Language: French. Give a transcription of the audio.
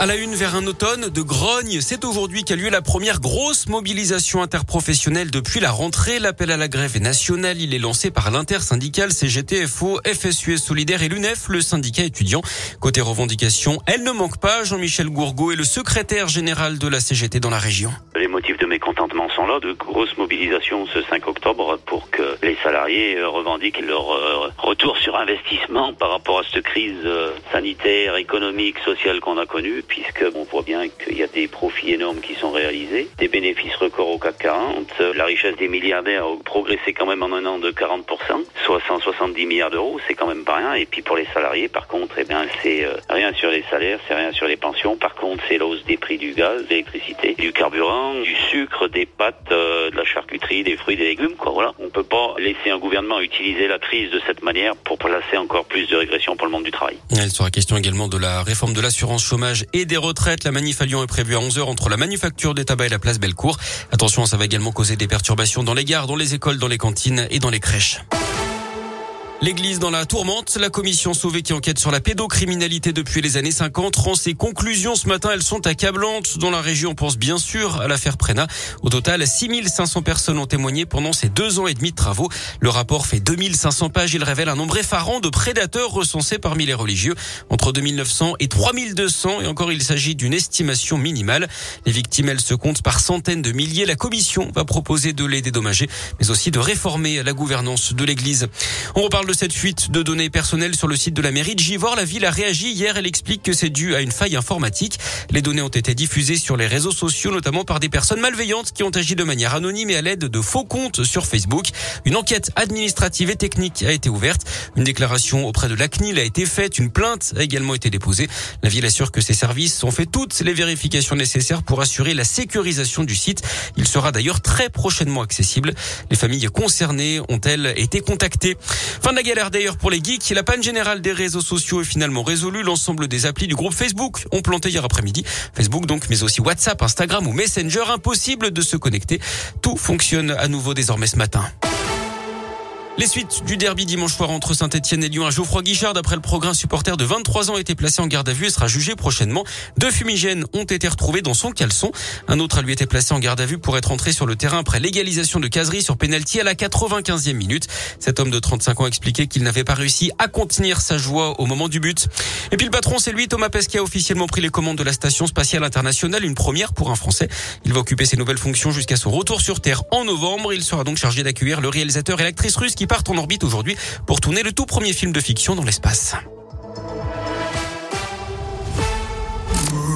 À la une vers un automne de grogne, c'est aujourd'hui qu'a lieu la première grosse mobilisation interprofessionnelle depuis la rentrée. L'appel à la grève est national. Il est lancé par l'intersyndical CGT, FO, FSUS Solidaire et l'UNEF, le syndicat étudiant. Côté revendication, elle ne manque pas. Jean-Michel Gourgaud est le secrétaire général de la CGT dans la région. Les motifs de mécontentement sont là, de grosses mobilisations ce 5 octobre pour que les salariés euh, revendiquent leur euh, retour sur investissement par rapport à cette crise euh, sanitaire, économique, sociale qu'on a connue puisque on voit bien qu'il y a des profits énormes qui sont réalisés, des bénéfices records au CAC 40, la richesse des milliardaires a progressé quand même en un an de 40%, soit 170 milliards d'euros, c'est quand même pas rien. Et puis pour les salariés, par contre, eh bien c'est euh, rien sur les salaires, c'est rien sur les pensions. Par contre, c'est la hausse des prix du gaz, de l'électricité, du carburant, du sucre, des pâtes, euh, de la charcuterie, des fruits, des légumes. Quoi, voilà, on peut pas laisser un gouvernement utiliser la crise de cette manière pour placer encore plus de régression pour le monde du travail. Il sera question également de la réforme de l'assurance chômage des retraites. La manif à est prévue à 11h entre la manufacture des tabacs et la place Bellecour. Attention, ça va également causer des perturbations dans les gares, dans les écoles, dans les cantines et dans les crèches. L'église dans la tourmente, la commission sauvée qui enquête sur la pédocriminalité depuis les années 50 rend ses conclusions ce matin. Elles sont accablantes. Dans la région, on pense bien sûr à l'affaire Prena. Au total, 6500 personnes ont témoigné pendant ces deux ans et demi de travaux. Le rapport fait 2500 pages. Il révèle un nombre effarant de prédateurs recensés parmi les religieux entre 2900 et 3200. Et encore, il s'agit d'une estimation minimale. Les victimes, elles se comptent par centaines de milliers. La commission va proposer de les dédommager, mais aussi de réformer la gouvernance de l'église. On reparle de cette fuite de données personnelles sur le site de la mairie de Givor. La ville a réagi hier. Elle explique que c'est dû à une faille informatique. Les données ont été diffusées sur les réseaux sociaux, notamment par des personnes malveillantes qui ont agi de manière anonyme et à l'aide de faux comptes sur Facebook. Une enquête administrative et technique a été ouverte. Une déclaration auprès de l'ACNIL a été faite. Une plainte a également été déposée. La ville assure que ses services ont fait toutes les vérifications nécessaires pour assurer la sécurisation du site. Il sera d'ailleurs très prochainement accessible. Les familles concernées ont-elles été contactées. La galère d'ailleurs pour les geeks. La panne générale des réseaux sociaux est finalement résolue. L'ensemble des applis du groupe Facebook ont planté hier après-midi. Facebook donc, mais aussi WhatsApp, Instagram ou Messenger. Impossible de se connecter. Tout fonctionne à nouveau désormais ce matin. Les suites du derby dimanche soir entre Saint-Etienne et Lyon à Geoffroy Guichard, d'après le programme supporter de 23 ans, a été placé en garde à vue et sera jugé prochainement. Deux fumigènes ont été retrouvés dans son caleçon. Un autre a lui été placé en garde à vue pour être entré sur le terrain après l'égalisation de Casery sur penalty à la 95e minute. Cet homme de 35 ans a expliqué qu'il n'avait pas réussi à contenir sa joie au moment du but. Et puis le patron, c'est lui, Thomas Pesquet, a officiellement pris les commandes de la station spatiale internationale, une première pour un Français. Il va occuper ses nouvelles fonctions jusqu'à son retour sur Terre en novembre. Il sera donc chargé d'accueillir le réalisateur et l'actrice russe qui partent en orbite aujourd'hui pour tourner le tout premier film de fiction dans l'espace.